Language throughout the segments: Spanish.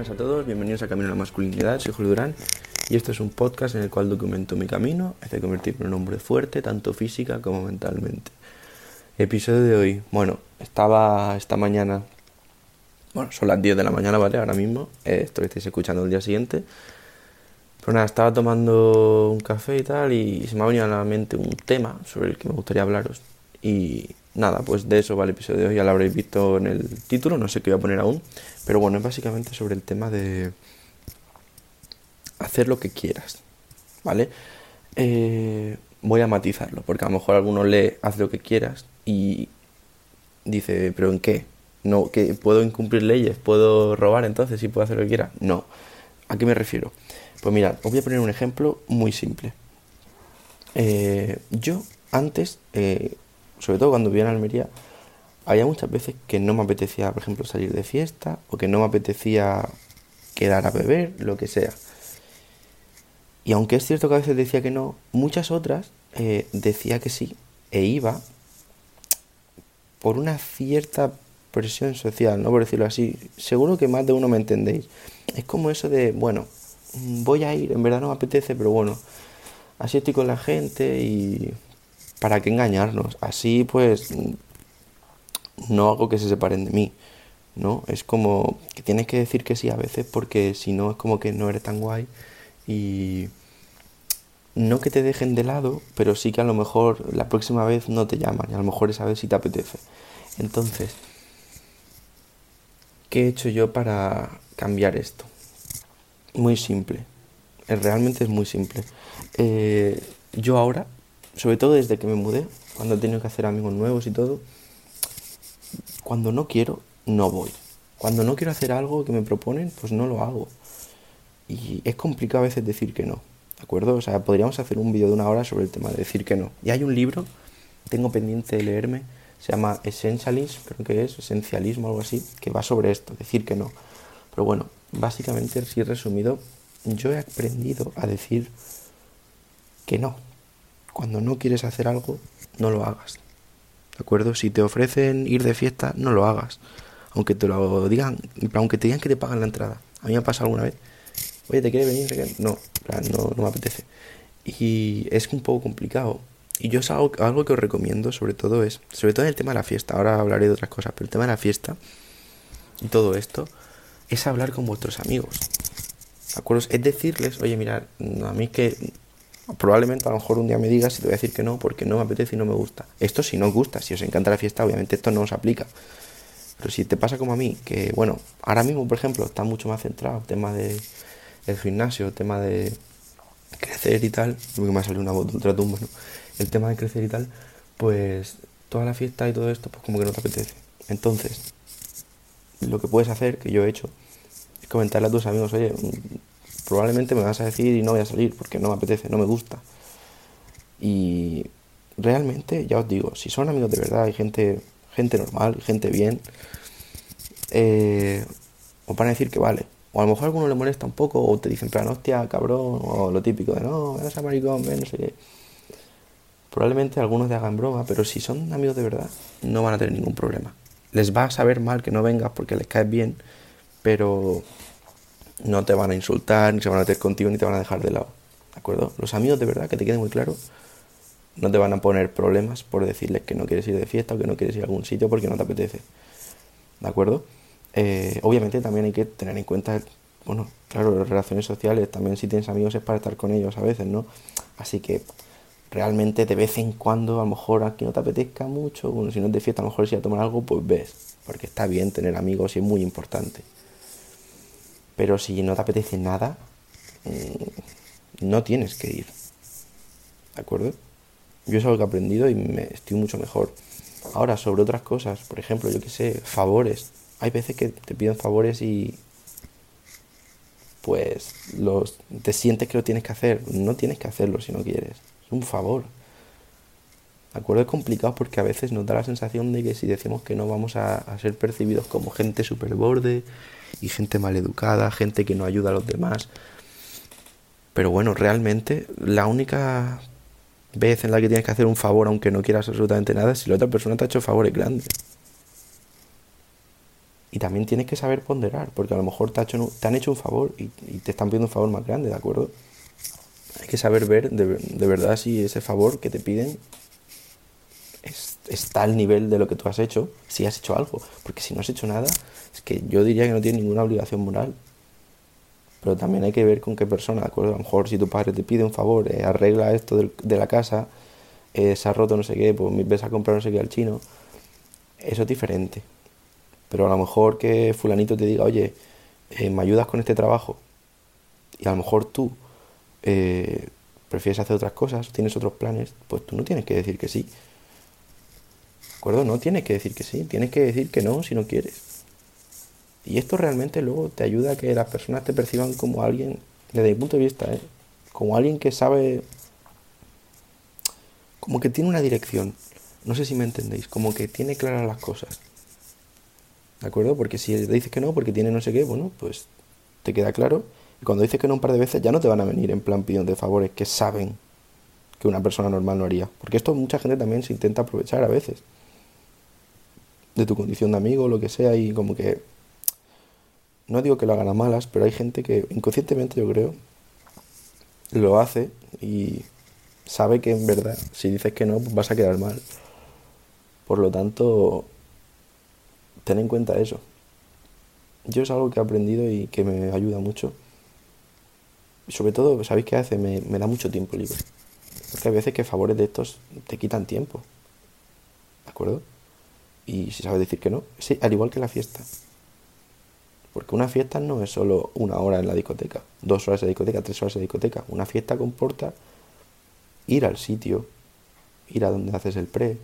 buenas a todos, bienvenidos a Camino a la Masculinidad, soy Julio Durán y este es un podcast en el cual documento mi camino hacia convertirme en un hombre fuerte, tanto física como mentalmente. Episodio de hoy, bueno, estaba esta mañana, bueno, son las 10 de la mañana, ¿vale? Ahora mismo, eh, esto lo estáis escuchando el día siguiente. Pero nada, estaba tomando un café y tal y se me ha venido a la mente un tema sobre el que me gustaría hablaros. Y nada, pues de eso va el episodio de hoy, ya lo habréis visto en el título, no sé qué voy a poner aún, pero bueno, es básicamente sobre el tema de hacer lo que quieras, ¿vale? Eh, voy a matizarlo, porque a lo mejor alguno lee haz lo que quieras y dice, pero ¿en qué? No, que puedo incumplir leyes, puedo robar entonces si puedo hacer lo que quiera. No. ¿A qué me refiero? Pues mira, os voy a poner un ejemplo muy simple. Eh, yo antes, eh, sobre todo cuando vivía en Almería, había muchas veces que no me apetecía, por ejemplo, salir de fiesta o que no me apetecía quedar a beber, lo que sea. Y aunque es cierto que a veces decía que no, muchas otras eh, decía que sí e iba por una cierta presión social, ¿no? Por decirlo así. Seguro que más de uno me entendéis. Es como eso de, bueno, voy a ir, en verdad no me apetece, pero bueno, así estoy con la gente y ¿para qué engañarnos? Así pues no hago que se separen de mí, ¿no? Es como que tienes que decir que sí a veces porque si no es como que no eres tan guay y no que te dejen de lado, pero sí que a lo mejor la próxima vez no te llaman y a lo mejor esa vez sí te apetece. Entonces, ¿qué he hecho yo para cambiar esto? Muy simple. Realmente es muy simple. Eh, yo ahora sobre todo desde que me mudé, cuando he tenido que hacer amigos nuevos y todo, cuando no quiero, no voy. Cuando no quiero hacer algo que me proponen, pues no lo hago. Y es complicado a veces decir que no, ¿de acuerdo? O sea, podríamos hacer un vídeo de una hora sobre el tema de decir que no. Y hay un libro, tengo pendiente de leerme, se llama Essentialism, creo que es, esencialismo, algo así, que va sobre esto, decir que no. Pero bueno, básicamente, así resumido, yo he aprendido a decir que no, cuando no quieres hacer algo, no lo hagas. ¿De acuerdo? Si te ofrecen ir de fiesta, no lo hagas. Aunque te lo digan, aunque te digan que te pagan la entrada. A mí me ha pasado alguna vez. Oye, ¿te quieres venir? No, no, no me apetece. Y es un poco complicado. Y yo es algo, algo, que os recomiendo, sobre todo es, sobre todo en el tema de la fiesta, ahora hablaré de otras cosas, pero el tema de la fiesta y todo esto, es hablar con vuestros amigos. ¿De acuerdo? Es decirles, oye, mirad, a mí que probablemente a lo mejor un día me digas y te voy a decir que no porque no me apetece y no me gusta. Esto si no os gusta, si os encanta la fiesta, obviamente esto no os aplica. Pero si te pasa como a mí, que bueno, ahora mismo, por ejemplo, está mucho más centrado el tema de gimnasio, el tema de crecer y tal, porque me ha salido una voz de ¿no? El tema de crecer y tal, pues toda la fiesta y todo esto, pues como que no te apetece. Entonces, lo que puedes hacer, que yo he hecho, es comentarle a tus amigos, oye, probablemente me vas a decir y no voy a salir porque no me apetece, no me gusta. Y realmente, ya os digo, si son amigos de verdad, hay gente, gente normal, gente bien, eh, os van a decir que vale. O a lo mejor a alguno le molesta un poco, o te dicen, plan, hostia, cabrón, o lo típico de no, ven a maricón, ven, no sé qué. Probablemente algunos te hagan broma, pero si son amigos de verdad, no van a tener ningún problema. Les va a saber mal que no vengas porque les caes bien, pero no te van a insultar, ni se van a meter contigo, ni te van a dejar de lado. ¿De acuerdo? Los amigos de verdad, que te quede muy claro, no te van a poner problemas por decirles que no quieres ir de fiesta o que no quieres ir a algún sitio porque no te apetece. ¿De acuerdo? Eh, obviamente también hay que tener en cuenta, bueno, claro, las relaciones sociales, también si tienes amigos es para estar con ellos a veces, ¿no? Así que realmente de vez en cuando, a lo mejor aquí no te apetezca mucho, bueno, si no es de fiesta, a lo mejor si a tomar algo, pues ves, porque está bien tener amigos y es muy importante. Pero si no te apetece nada, mm, no tienes que ir. ¿De acuerdo? Yo es algo que he aprendido y me estoy mucho mejor. Ahora, sobre otras cosas, por ejemplo, yo qué sé, favores. Hay veces que te piden favores y pues los te sientes que lo tienes que hacer. No tienes que hacerlo si no quieres. Es un favor. ¿De acuerdo? Es complicado porque a veces nos da la sensación de que si decimos que no vamos a, ser percibidos como gente super borde y gente maleducada, gente que no ayuda a los demás. Pero bueno, realmente la única vez en la que tienes que hacer un favor, aunque no quieras absolutamente nada, es si la otra persona te ha hecho favores grandes. Y también tienes que saber ponderar, porque a lo mejor te, te han hecho un favor y, te están pidiendo un favor más grande, ¿de acuerdo? Hay que saber ver de, de verdad si ese favor que te piden está al nivel de lo que tú has hecho, si has hecho algo. Porque si no has hecho nada, es que yo diría que no tienes ninguna obligación moral. Pero también hay que ver con qué persona, ¿de acuerdo? A lo mejor si tu padre te pide un favor, eh, arregla esto de, la casa, eh, se ha roto no sé qué, pues ves a comprar no sé qué al chino, eso es diferente. Pero a lo mejor que fulanito te diga, oye, eh, ¿me ayudas con este trabajo? Y a lo mejor tú prefieres hacer otras cosas, tienes otros planes, pues tú no tienes que decir que sí acuerdo? No tienes que decir que sí, tienes que decir que no si no quieres. Y esto realmente luego te ayuda a que las personas te perciban como alguien, desde mi punto de vista, ¿eh? como alguien que sabe, como que tiene una dirección. No sé si me entendéis, como que tiene claras las cosas. ¿De acuerdo? Porque si le dices que no, porque tiene no sé qué, bueno, pues te queda claro. Y cuando dices que no un par de veces, ya no te van a venir en plan pidiendo favores que saben que una persona normal no haría. Porque esto mucha gente también se intenta aprovechar a veces de tu condición de amigo, lo que sea, y como que... No digo que lo hagan a malas, pero hay gente que inconscientemente yo creo lo hace y sabe que en verdad si dices que no pues vas a quedar mal. Por lo tanto, ten en cuenta eso. Yo es algo que he aprendido y que me ayuda mucho. Sobre todo, ¿sabéis qué hace? Me, me da mucho tiempo libre. Porque hay veces que favores de estos te quitan tiempo. ¿De acuerdo? Y si sabes decir que no, sí, al igual que la fiesta. Porque una fiesta no es solo una hora en la discoteca, dos horas en la discoteca, tres horas en la discoteca. Una fiesta comporta ir al sitio, ir a donde haces el pre,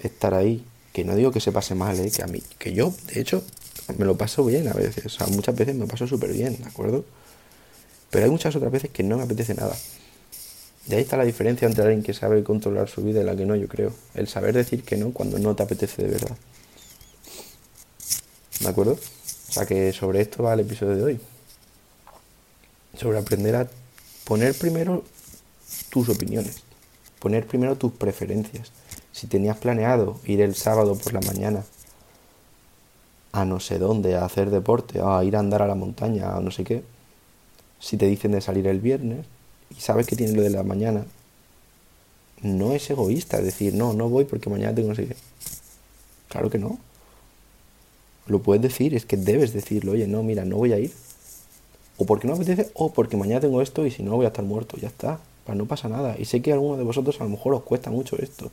estar ahí. Que no digo que se pase mal, ¿eh? que a mí, que yo, de hecho, me lo paso bien a veces. O sea, muchas veces me paso súper bien, ¿de acuerdo? Pero hay muchas otras veces que no me apetece nada. De ahí está la diferencia entre alguien que sabe controlar su vida y la que no, yo creo. El saber decir que no cuando no te apetece de verdad. ¿De acuerdo? O sea que sobre esto va el episodio de hoy. Sobre aprender a poner primero tus opiniones. Poner primero tus preferencias. Si tenías planeado ir el sábado por la mañana a no sé dónde, a hacer deporte, a ir a andar a la montaña, a no sé qué. Si te dicen de salir el viernes, y sabes que tienes lo de la mañana, no es egoísta decir, no, no voy porque mañana tengo no sé. Claro que no. Lo puedes decir, es que debes decirlo, oye, no, mira, no voy a ir. O porque no me apetece, o porque mañana tengo esto y si no voy a estar muerto, ya está. Pues no pasa nada. Y sé que a alguno de vosotros a lo mejor os cuesta mucho esto.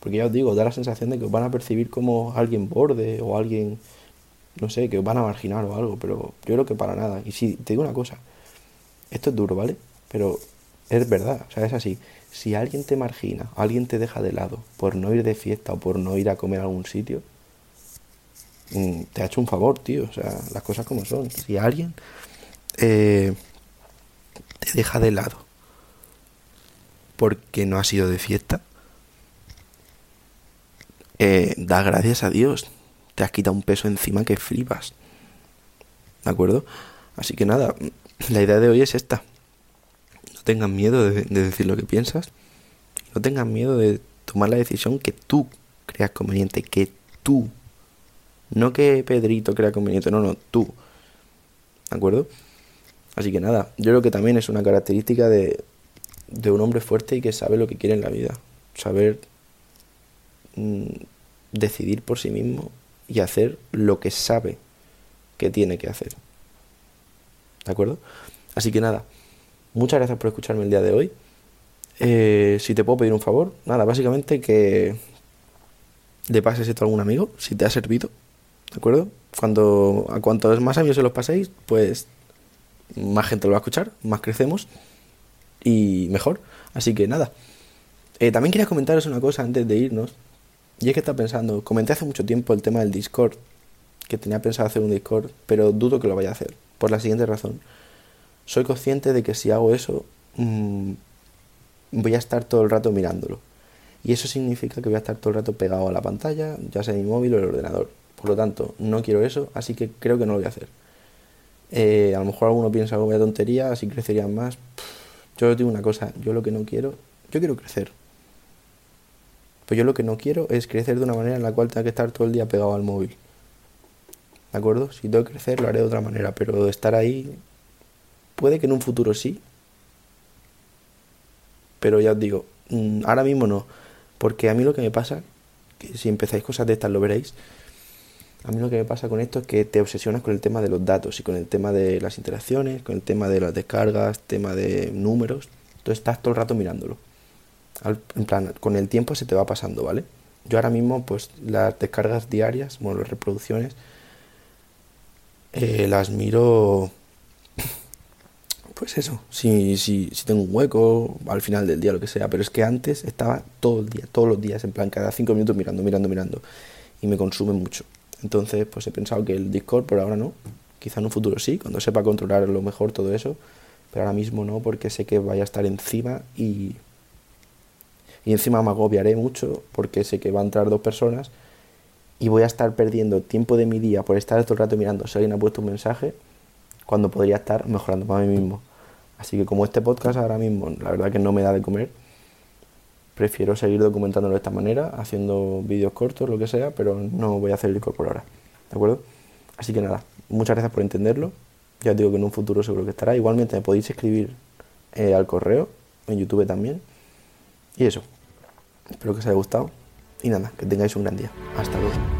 Porque ya os digo, da la sensación de que os van a percibir como alguien borde o alguien, no sé, que os van a marginar o algo, pero yo creo que para nada. Y si te digo una cosa, esto es duro, ¿vale? Pero es verdad, o sea, es así. Si alguien te margina, alguien te deja de lado por no ir de fiesta o por no ir a comer a algún sitio, mm, te ha hecho un favor, tío. O sea, las cosas como son. Si alguien eh, te deja de lado porque no has ido de fiesta, eh, da gracias a Dios. Te has quitado un peso encima que flipas. ¿De acuerdo? Así que nada, la idea de hoy es esta. No tengas miedo de, decir lo que piensas. No tengas miedo de tomar la decisión que tú creas conveniente, que tú. No que Pedrito crea conveniente, no, no, tú. ¿De acuerdo? Así que nada, yo creo que también es una característica de, de un hombre fuerte y que sabe lo que quiere en la vida. Saber mm, decidir por sí mismo y hacer lo que sabe que tiene que hacer. ¿De acuerdo? Así que nada, Muchas gracias por escucharme el día de hoy. Eh, si te puedo pedir un favor, nada, básicamente que le pases esto a algún amigo, si te ha servido, ¿de acuerdo? Cuando a cuantos más amigos se los paséis, pues más gente lo va a escuchar, más crecemos y mejor. Así que nada. Eh, también quería comentaros una cosa antes de irnos. Y es que estaba pensando, comenté hace mucho tiempo el tema del Discord, que tenía pensado hacer un Discord, pero dudo que lo vaya a hacer, por la siguiente razón soy consciente de que si hago eso, mm, voy a estar todo el rato mirándolo. Y eso significa que voy a estar todo el rato pegado a la pantalla, ya sea mi móvil o el ordenador. Por lo tanto, no quiero eso, así que creo que no lo voy a hacer. Eh, a lo mejor alguno piensa que voy a tontería, así crecerían más. Yo digo una cosa, yo lo que no quiero, yo quiero crecer. Pues yo lo que no quiero es crecer de una manera en la cual tenga que estar todo el día pegado al móvil. ¿De acuerdo? Si tengo que crecer, lo haré de otra manera, pero estar ahí, puede que en un futuro sí. Pero ya os digo, mm, ahora mismo no. Porque a mí lo que me pasa, que si empezáis cosas de estas lo veréis, a mí lo que me pasa con esto es que te obsesionas con el tema de los datos y con el tema de las interacciones, con el tema de las descargas, tema de números. Entonces estás todo el rato mirándolo. en plan, con el tiempo se te va pasando, ¿vale? Yo ahora mismo, pues las descargas diarias, bueno, las reproducciones, eh, las miro, pues eso, si, si, si tengo un hueco, al final del día, lo que sea, pero es que antes estaba todo el día, todos los días, en plan, cada cinco minutos mirando, mirando, mirando, y me consume mucho. Entonces, pues he pensado que el Discord por ahora no, quizá en un futuro sí, cuando sepa controlar lo mejor todo eso, pero ahora mismo no, porque sé que vaya a estar encima y, y encima me agobiaré mucho, porque sé que va a entrar dos personas y voy a estar perdiendo tiempo de mi día por estar todo el rato mirando si alguien ha puesto un mensaje cuando podría estar mejorando para mí mismo. Así que como este podcast ahora mismo la verdad que no me da de comer, prefiero seguir documentándolo de esta manera, haciendo vídeos cortos, lo que sea, pero no voy a hacer el por ahora. ¿De acuerdo? Así que nada, muchas gracias por entenderlo. Ya os digo que en un futuro seguro que estará. Igualmente me podéis escribir eh, al correo, en YouTube también. Y eso. Espero que os haya gustado. Y nada, que tengáis un gran día. Hasta luego.